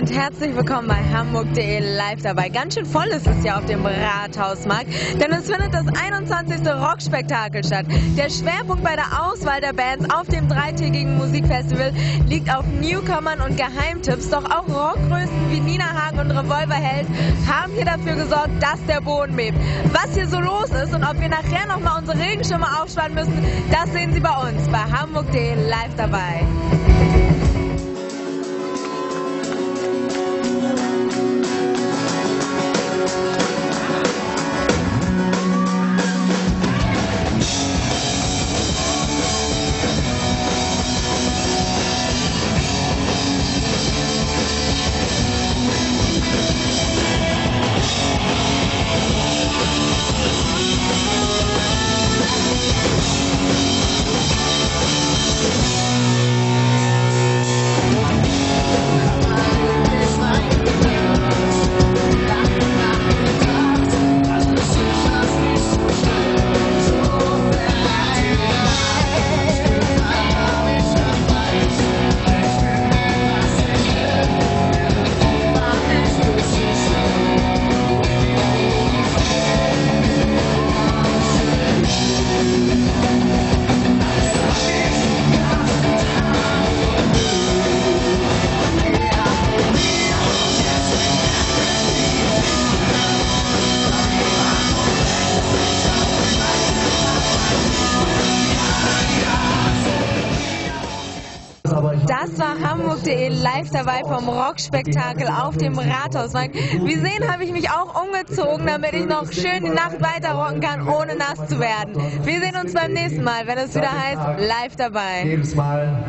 und herzlich willkommen bei Hamburg.de live dabei. Ganz schön voll ist es ja auf dem Rathausmarkt, denn es findet das 21. Rockspektakel statt. Der Schwerpunkt bei der Auswahl der Bands auf dem dreitägigen Musikfestival liegt auf Newcomern und Geheimtipps, doch auch Rockgrößen wie Nina Hagen und Revolverheld haben hier dafür gesorgt, dass der Boden bebt. Was hier so los ist und ob wir nachher nochmal unsere Regenschirme aufspannen müssen, das sehen Sie bei uns bei Hamburg.de live dabei. Das war Hamburg.de live dabei vom Rockspektakel auf dem Rathausmarkt. Wie sehen, habe ich mich auch umgezogen, damit ich noch schön die Nacht weiter rocken kann, ohne nass zu werden. Wir sehen uns beim nächsten Mal, wenn es wieder heißt, live dabei. Jedes Mal